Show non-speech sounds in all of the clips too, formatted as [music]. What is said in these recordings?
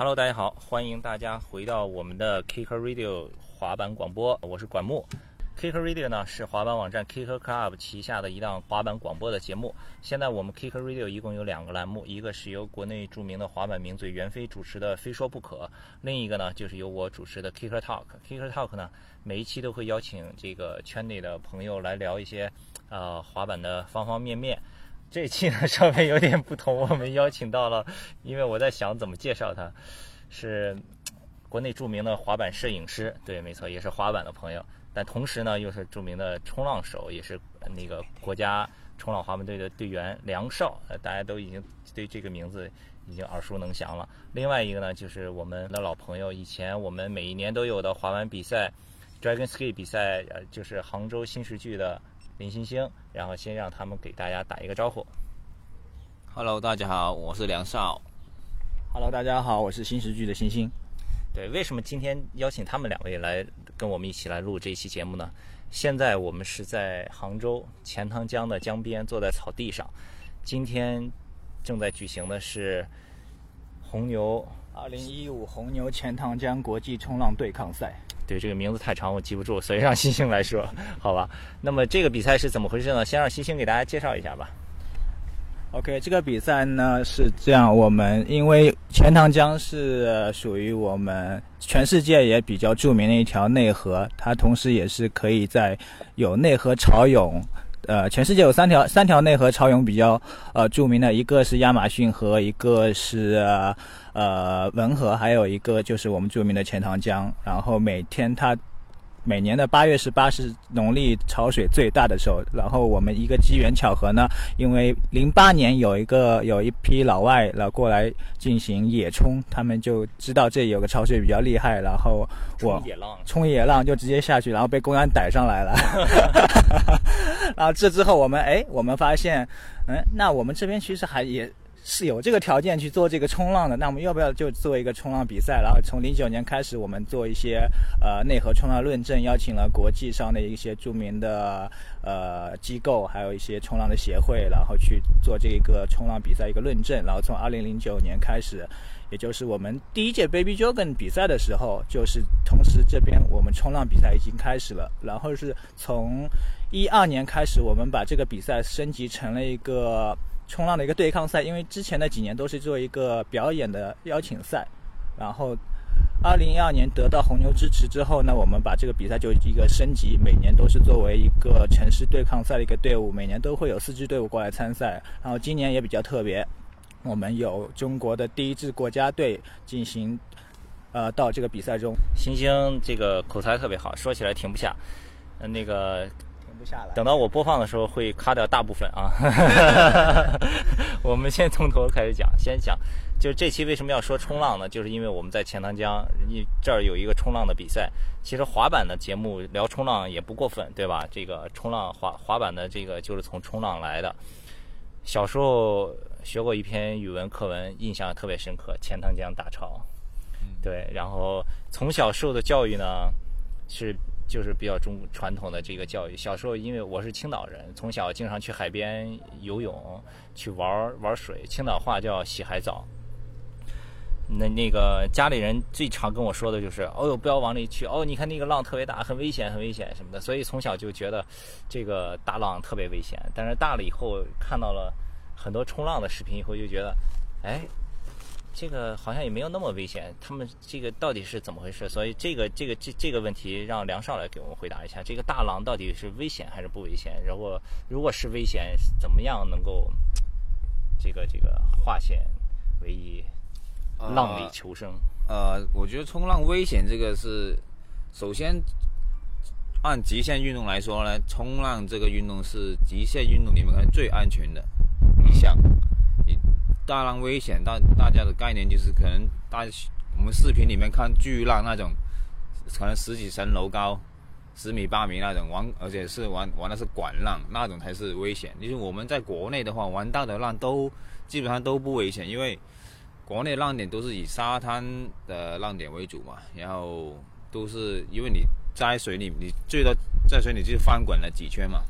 Hello，大家好，欢迎大家回到我们的 Kicker Radio 滑板广播，我是管木。Kicker Radio 呢是滑板网站 Kicker Club 旗下的一档滑板广播的节目。现在我们 Kicker Radio 一共有两个栏目，一个是由国内著名的滑板名嘴袁飞主持的《非说不可》，另一个呢就是由我主持的 Kicker Talk。Kicker Talk 呢每一期都会邀请这个圈内的朋友来聊一些呃滑板的方方面面。这期呢稍微有点不同，我们邀请到了，因为我在想怎么介绍他，是国内著名的滑板摄影师，对，没错，也是滑板的朋友。但同时呢，又是著名的冲浪手，也是那个国家冲浪滑板队的队员梁少，呃，大家都已经对这个名字已经耳熟能详了。另外一个呢，就是我们的老朋友，以前我们每一年都有的滑板比赛，Dragon Ski 比赛，呃，就是杭州新石剧的林星星。然后先让他们给大家打一个招呼。Hello，大家好，我是梁少。Hello，大家好，我是新时剧的星星。对，为什么今天邀请他们两位来？跟我们一起来录这一期节目呢。现在我们是在杭州钱塘江的江边，坐在草地上。今天正在举行的是红牛二零一五红牛钱塘江国际冲浪对抗赛。对，这个名字太长，我记不住，所以让星星来说，好吧？那么这个比赛是怎么回事呢？先让星星给大家介绍一下吧。OK，这个比赛呢是这样，我们因为钱塘江是属于我们全世界也比较著名的一条内河，它同时也是可以在有内河潮涌，呃，全世界有三条三条内河潮涌比较呃著名的，一个是亚马逊河，一个是呃文河，还有一个就是我们著名的钱塘江，然后每天它。每年的八月十八是农历潮水最大的时候，然后我们一个机缘巧合呢，因为零八年有一个有一批老外来过来进行野冲，他们就知道这里有个潮水比较厉害，然后我冲野浪，冲野浪就直接下去，然后被公安逮上来了。[laughs] [laughs] 然后这之后我们哎，我们发现，嗯，那我们这边其实还也。是有这个条件去做这个冲浪的，那我们要不要就做一个冲浪比赛？然后从零九年开始，我们做一些呃内河冲浪论证，邀请了国际上的一些著名的呃机构，还有一些冲浪的协会，然后去做这个冲浪比赛一个论证。然后从二零零九年开始，也就是我们第一届 Baby Jogan 比赛的时候，就是同时这边我们冲浪比赛已经开始了。然后是从一二年开始，我们把这个比赛升级成了一个。冲浪的一个对抗赛，因为之前的几年都是做一个表演的邀请赛，然后二零一二年得到红牛支持之后呢，我们把这个比赛就一个升级，每年都是作为一个城市对抗赛的一个队伍，每年都会有四支队伍过来参赛。然后今年也比较特别，我们有中国的第一支国家队进行，呃，到这个比赛中。星星这个口才特别好，说起来停不下，嗯，那个。不下来。等到我播放的时候会卡掉大部分啊。[laughs] 我们先从头开始讲，先讲，就是这期为什么要说冲浪呢？就是因为我们在钱塘江，一这儿有一个冲浪的比赛。其实滑板的节目聊冲浪也不过分，对吧？这个冲浪滑滑板的这个就是从冲浪来的。小时候学过一篇语文课文，印象特别深刻，钱塘江大潮。对，然后从小受的教育呢是。就是比较中传统的这个教育。小时候，因为我是青岛人，从小经常去海边游泳，去玩玩水。青岛话叫洗海澡。那那个家里人最常跟我说的就是：“哦呦，不要往里去！哦，你看那个浪特别大，很危险，很危险什么的。”所以从小就觉得这个大浪特别危险。但是大了以后看到了很多冲浪的视频以后，就觉得，哎。这个好像也没有那么危险，他们这个到底是怎么回事？所以这个这个这这个问题让梁少来给我们回答一下。这个大浪到底是危险还是不危险？如果如果是危险，怎么样能够这个这个化险为夷，浪里求生？呃，我觉得冲浪危险这个是首先按极限运动来说呢，冲浪这个运动是极限运动里面最安全的一项。大浪危险，大大家的概念就是可能大我们视频里面看巨浪那种，可能十几层楼高，十米八米那种玩，而且是玩玩的是管浪那种才是危险。就是我们在国内的话，玩到的浪都基本上都不危险，因为国内浪点都是以沙滩的浪点为主嘛，然后都是因为你在水里，你最多在水里就是翻滚了几圈嘛，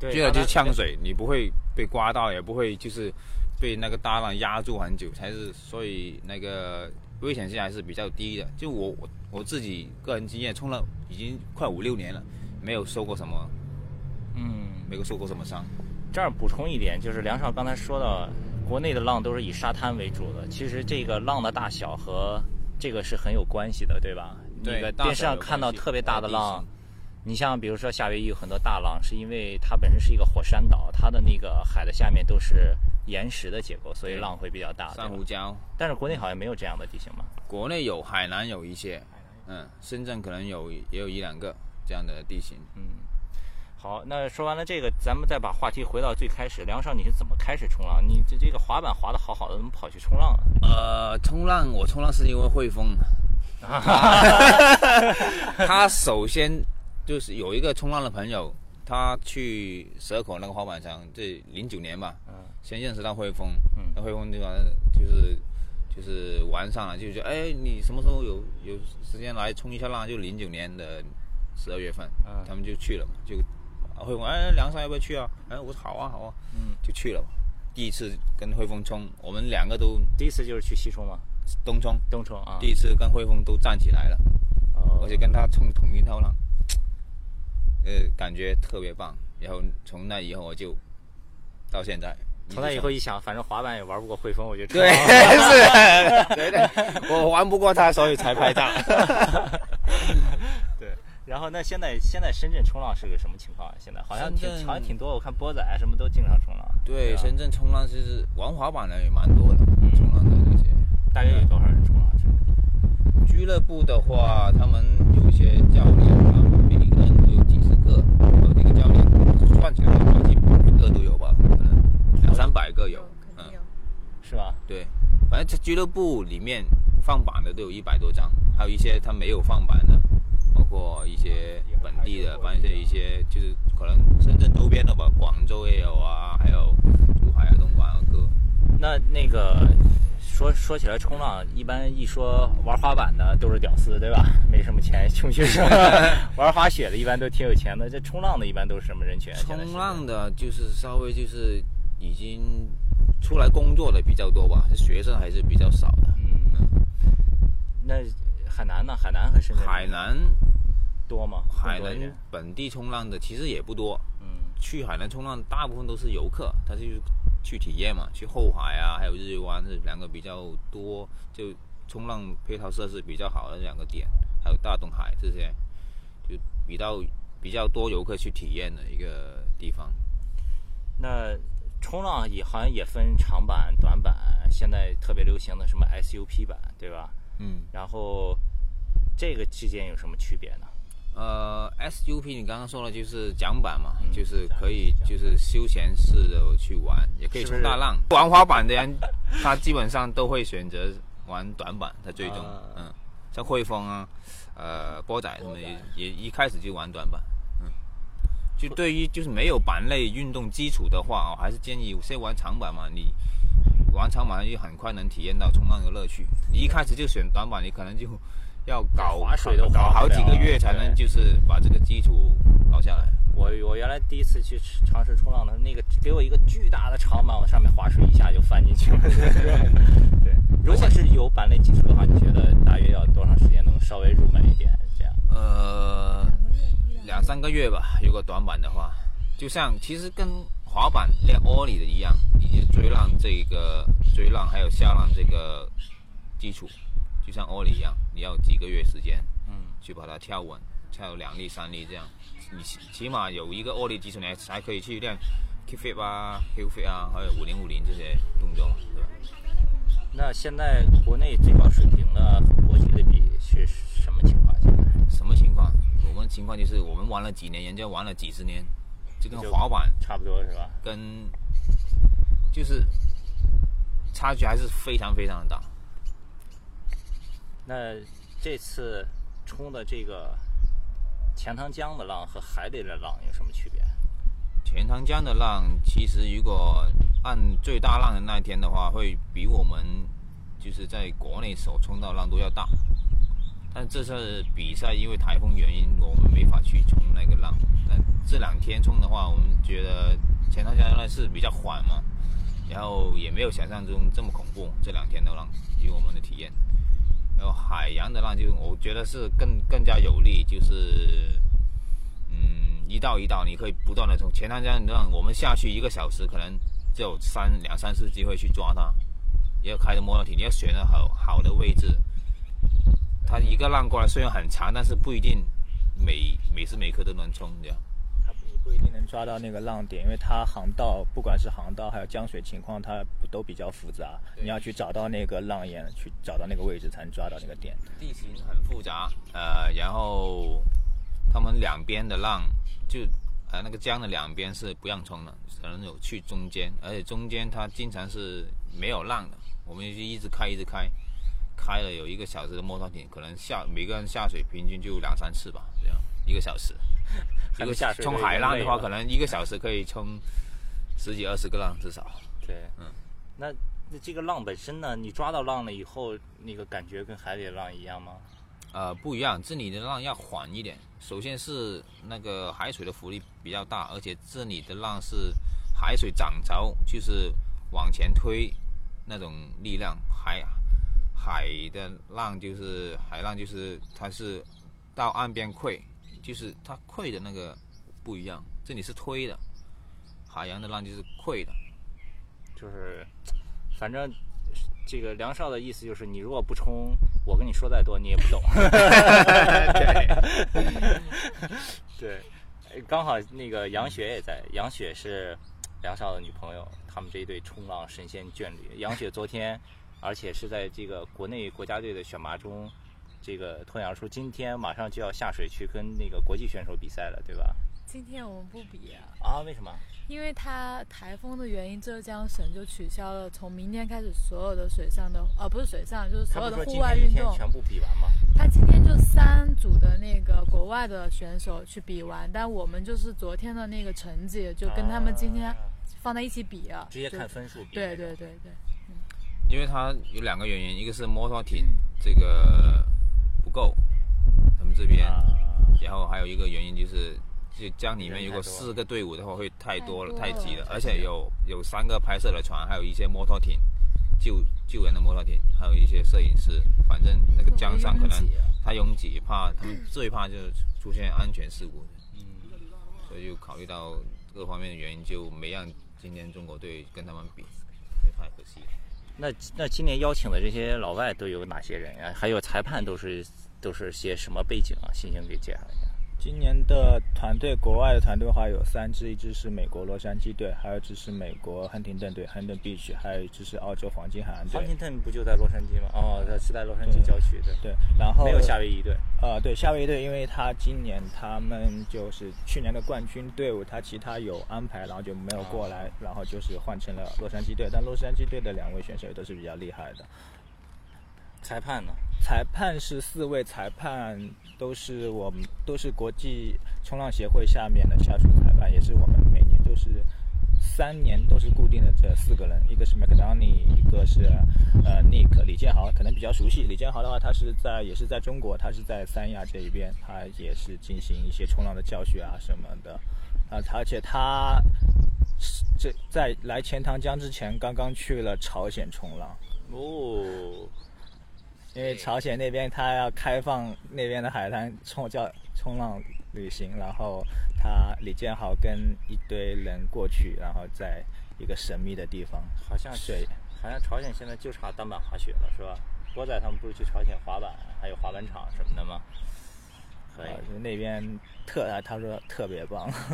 对最多就是呛水，你不会被刮到，也不会就是。被那个大浪压住很久，才是所以那个危险性还是比较低的。就我我我自己个人经验，冲了已经快五六年了，没有受过什么，嗯，没有受过什么伤。这儿补充一点，就是梁少刚才说到，国内的浪都是以沙滩为主的，其实这个浪的大小和这个是很有关系的，对吧？对那个大小有电视上看到特别大的浪，你像比如说夏威夷有很多大浪，是因为它本身是一个火山岛，它的那个海的下面都是岩石的结构，所以浪会比较大。珊瑚礁，但是国内好像没有这样的地形嘛。国内有，海南有一些，嗯，深圳可能有也有一两个这样的地形。嗯，好，那说完了这个，咱们再把话题回到最开始。梁少，你是怎么开始冲浪？你这这个滑板滑的好好的，怎么跑去冲浪了？呃，冲浪我冲浪是因为汇丰，[laughs] [laughs] 他首先就是有一个冲浪的朋友，他去蛇口那个滑板场，这零九年吧，嗯先认识到汇丰，嗯那汇丰这个就是就是玩上了，就觉得哎，你什么时候有有时间来冲一下浪？就零九年的十二月份，嗯他们就去了嘛，就汇丰哎，梁山要不要去啊？哎，我说好啊好啊，嗯，就去了嘛。第一次跟汇丰冲，我们两个都第一次就是去西冲嘛？东冲，东冲啊。第一次跟汇丰都站起来了，哦而且跟他冲同一套浪，呃，感觉特别棒。然后从那以后我就到现在，从那以后一想，反正滑板也玩不过汇丰，我就冲对 [laughs] 对对，我玩不过他，所以才拍照。[laughs] 对。然后那现在现在深圳冲浪是个什么情况啊？现在好像挺好像挺多，我看波仔啊什么都经常冲浪。对，吧深圳冲浪其实玩滑板的也蛮多的，冲浪的这些。大约有多少人冲浪？俱乐部的话，他们有一些教练啊，每个人都有几十个，有几个教练，算起来好几个都有吧，可能两三百个有。嗯，是吧？对，反正这俱乐部里面放板的都有一百多张，还有一些他没有放板的，包括一些本地的，反正一些就是可能深圳周边的吧，广州也有啊，还有珠海啊、东莞啊各。那那个说说起来冲浪，一般一说玩滑板的都是屌丝，对吧？[laughs] 没什么钱，穷学生。[laughs] 玩滑雪的一般都挺有钱的，这冲浪的一般都是什么人群冲浪的就是稍微就是已经出来工作的比较多吧，学生还是比较少的。嗯，那海南呢？海南和深圳海南多吗？海南本地冲浪的其实也不多，嗯去海南冲浪大部分都是游客，他就是去体验嘛，去后海啊，还有日月湾这两个比较多，就冲浪配套设施比较好的两个点，还有大东海这些，就比较比较多游客去体验的一个地方。那冲浪也好像也分长板、短板，现在特别流行的什么 SUP 板，对吧？嗯，然后这个之间有什么区别呢？呃，SUP 你刚刚说了就是桨板嘛，嗯就是可以就是休闲式的去玩，也可以冲大浪。玩滑板的人，[laughs] 他基本上都会选择玩短板，他最终，啊。嗯，像汇丰啊，呃，波仔他们也也一开始就玩短板，嗯，就对于就是没有板类运动基础的话，我还是建议先玩长板嘛，你玩长板就很快能体验到冲浪的乐趣。你一开始就选短板，你可能就要搞划水都划搞好几个月才能就是把这个基础搞下来。我我原来第一次去尝试冲浪的时候，那个给我一个巨大的长板，往上面划水一下就翻进去了。[laughs] 对，如果是有板类基础的话，你觉得大约要多长时间能稍微入门一点？这样？呃，两三个月吧，如果短板的话，就像其实跟滑板练 ollie 的一样，以及追浪这个追浪还有下浪这个基础，就像 ollie 一样，你要几个月时间嗯，去把它跳稳，跳两粒三粒这样，你起起码有一个 ollie 基础，你才可以去练 kick flip 啊、heel flip 啊，还有五零五零这些动作，对吧？那现在国内最高水平的和国际的比是什么情况？现在什么情况？我们情况就是我们玩了几年，人家玩了几十年，就跟滑板差不多是吧？跟就是差距还是非常非常的大。那这次冲的这个钱塘江的浪和海里的浪有什么区别？钱塘江的浪，其实如果按最大浪的那一天的话，会比我们就是在国内所冲到浪都要大。但这次比赛因为台风原因，我们没法去冲那个浪。但这两天冲的话，我们觉得钱塘江的浪是比较缓嘛，然后也没有想象中这么恐怖。这两天的浪，以我们的体验，然后海洋的浪就我觉得是更更加有利，就是嗯一道一道，你可以不断的从前滩这样让我们下去一个小时，可能只有三两三次机会去抓它，也要开着摩托艇，你要选择好好的位置。它一个浪过来虽然很长，但是不一定每每时每刻都能冲这样。它不不一定能抓到那个浪点，因为它航道不管是航道还有江水情况，它都比较复杂，你要去找到那个浪眼，去找到那个位置才能抓到那个点。地形很复杂，呃，然后他们两边的浪就呃那个江的两边是不让冲的，只能有去中间，而且中间它经常是没有浪的，我们就一直开一直开，开了有一个小时的摩托艇，可能下每个人下水平均就两三次吧，一个小时。[laughs] 一个下水冲海浪的话，可能一个小时可以冲十几二十个浪至少。对，嗯，那那这个浪本身呢？你抓到浪了以后，那个感觉跟海里的浪一样吗？呃，不一样，这里的浪要缓一点。首先是那个海水的浮力比较大，而且这里的浪是海水涨潮，就是往前推那种力量。海海的浪就是海浪，就是它是到岸边溃，就是它溃的那个不一样。这里是推的，海洋的浪就是溃的。就是，反正这个梁少的意思就是，你如果不冲，我跟你说再多，你也不懂。[laughs] 对，对，刚好那个杨雪也在，杨雪是梁少的女朋友，他们这一对冲浪神仙眷侣。杨雪昨天，而且是在这个国内国家队的选拔中，这个脱颖而出。今天马上就要下水去跟那个国际选手比赛了，对吧？今天我们不比啊，啊，为什么？因为它台风的原因，浙江省就取消了从明天开始所有的水上的，呃，不是水上，就是所有的户外运动。全部比完吗？他今天就三组的那个国外的选手去比完，但我们就是昨天的那个成绩就跟他们今天啊放在一起比啊，直接看分数比。对对对对，嗯因为它有两个原因，一个是摩托艇这个不够，他们这边，啊，然后还有一个原因就是，就江里面如果四个队伍的话会太多了，太挤了，而且有有三个拍摄的船，还有一些摩托艇，救救援的摩托艇，还有一些摄影师，反正那个江上可能太拥挤，怕他们最怕就是出现安全事故，嗯，所以就考虑到各方面的原因，就没让今天中国队跟他们比，太可惜了。那那今年邀请的这些老外都有哪些人呀？还有裁判都是都是些什么背景啊？星星给介绍一下。今年的团队，国外的团队的话有三支，一支是美国洛杉矶队，还有一支是美国亨廷顿队 （Huntington Beach），还有一支是澳洲黄金海岸队。康廷顿不就在洛杉矶吗？哦，在是在洛杉矶郊区，对，对，然后没有夏威夷队。呃，对，夏威夷队，因为他今年他们就是去年的冠军队伍，他其他有安排，然后就没有过来，然后就是换成了洛杉矶队。但洛杉矶队的两位选手也都是比较厉害的。裁判呢？裁判是四位裁判，都是我们都是国际冲浪协会下面的下属裁判，也是我们每年都是三年都是固定的这四个人，一个是 McDonny，一个是呃 Nick 李建豪，可能比较熟悉。李建豪的话，他是在也是在中国，他是在三亚这一边，他也是进行一些冲浪的教学啊什么的，啊，而且他是这在来钱塘江之前，刚刚去了朝鲜冲浪。哦，因为朝鲜那边他要开放那边的海滩冲叫冲浪旅行，然后他李建豪跟一堆人过去，然后在一个神秘的地方，好像水好像朝鲜现在就差单板滑雪了，是吧？波仔他们不是去朝鲜滑板，还有滑板场什么的吗？可以呃，就那边特他说特别棒。[laughs]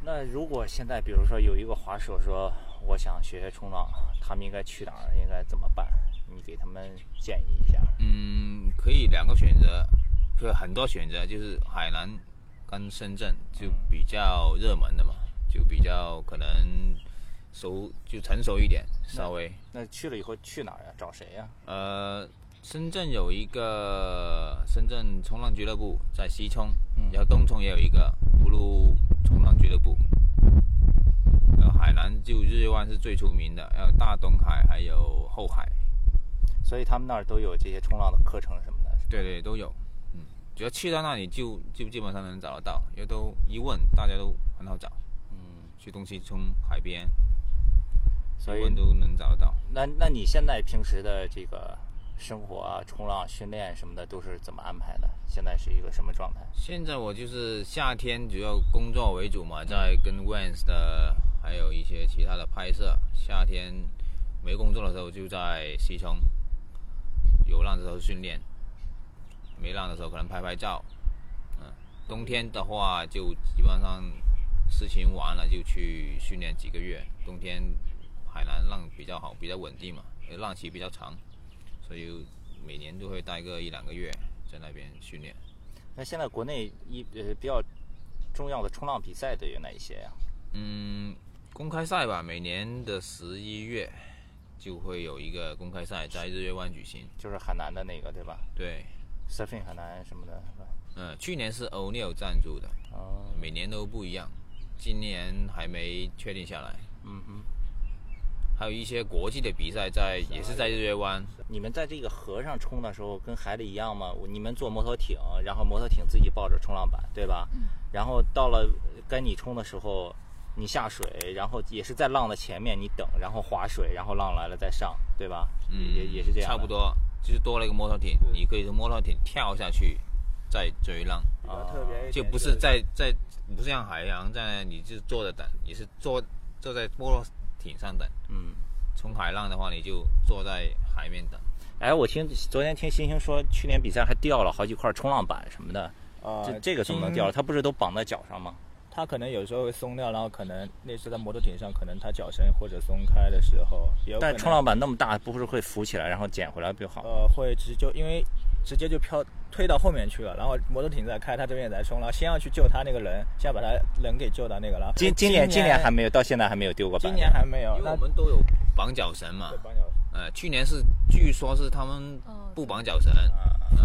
那如果现在比如说有一个滑手说我想学学冲浪，他们应该去哪儿？应该怎么办？你给他们建议一下。嗯，可以两个选择，可以很多选择，就是海南跟深圳就比较热门的嘛，就比较可能熟就成熟一点，稍微。那去了以后去哪儿呀？找谁呀？呃，深圳有一个深圳冲浪俱乐部在西冲，嗯然后东冲也有一个葫芦冲浪俱乐部。然后海南就日月湾是最出名的，还有大东海，还有后海，所以他们那儿都有这些冲浪的课程什么的。对对都有。嗯，只要去到那里就就基本上能找得到，因为都一问大家都很好找。嗯，去东西冲海边，所以问都能找得到。那那你现在平时的这个生活啊、冲浪训练什么的都是怎么安排的？现在是一个什么状态？现在我就是夏天主要工作为主嘛，在跟 Vans 的还有一些其他的拍摄。夏天没工作的时候就在西冲，有浪的时候训练，没浪的时候可能拍拍照。嗯，冬天的话就基本上事情完了就去训练几个月。冬天海南浪比较好，比较稳定嘛，浪期比较长，所以每年都会待个一两个月在那边训练。那现在国内一呃比较重要的冲浪比赛都有哪一些呀、嗯，公开赛吧，每年的十一月就会有一个公开赛在日月湾举行。就是海南的那个对吧对，？Surfing 海南什么的，是吧？嗯，去年是 O'Neill 赞助的，哦，每年都不一样，今年还没确定下来。嗯哼。还有一些国际的比赛在，也是在日月湾。你们在这个河上冲的时候跟海里一样吗？你们坐摩托艇，然后摩托艇自己抱着冲浪板，对吧？然后到了该你冲的时候，你下水，然后也是在浪的前面你等，然后划水，然后浪来了再上，对吧？嗯，也也是这样。差不多，就是多了一个摩托艇，你可以从摩托艇跳下去，再追浪，啊，特别就不是在在不是像海洋在，你就坐着等，你是坐坐在摩托艇上等。嗯。冲海浪的话，你就坐在海面等。哎，我听昨天听星星说，去年比赛还掉了好几块冲浪板什么的，啊，这这个怎么能掉了？它不是都绑在脚上吗？它可能有时候会松掉，然后可能那次在摩托艇上，可能他脚绳或者松开的时候，也有但冲浪板那么大，不是会浮起来，然后捡回来不就好？呃会直就因为直接就飘推到后面去了，然后摩托艇在开，他这边也在冲，然后先要去救他那个人，先要把他人给救到那个，然后今今年今年还没有，到现在还没有丢过板。今年还没有，因为我们都有绑脚绳嘛对。帮脚呃，去年是据说是他们哦不绑脚绳，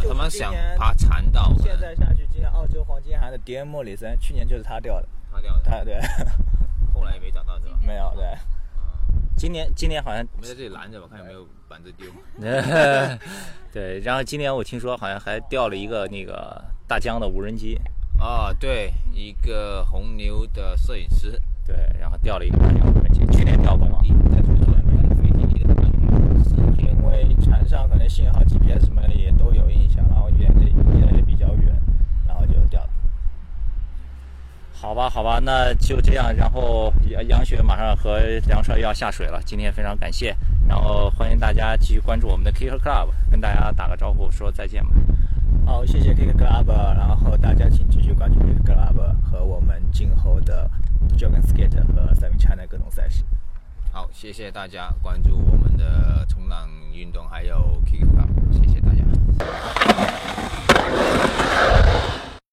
他们想爬残道，现在下去，今年澳洲黄金海岸的迪恩莫里森，去年就是他掉的，他掉的，他对，[laughs] 后来也没找到是吧？没有对，今年今年好像我们在这里拦着吧，看有没有板子丢。[laughs] 对，然后今年我听说好像还掉了一个那个大疆的无人机，啊，对，一个红牛的摄影师，对，然后掉了一个大疆无人机，去年掉过吗？在传出来没有飞机的感觉，因因为船上可能信号 GPS 什么的也都有影响，然后远的离得也比较远，然后就掉了。好吧，好吧，那就这样。然后杨杨雪马上和梁帅要下水了，今天非常感谢，然后欢迎大家继续关注我们的 K 歌 Club，跟大家打个招呼，说再见吧。好，谢谢 K 歌 Club，然后大家请继续关注 Kick Club 和我们今后的 Dragon Skate 和 Seven China 各种赛事。好，谢谢大家关注我们的冲浪运动，还有 Kick 谢谢大家。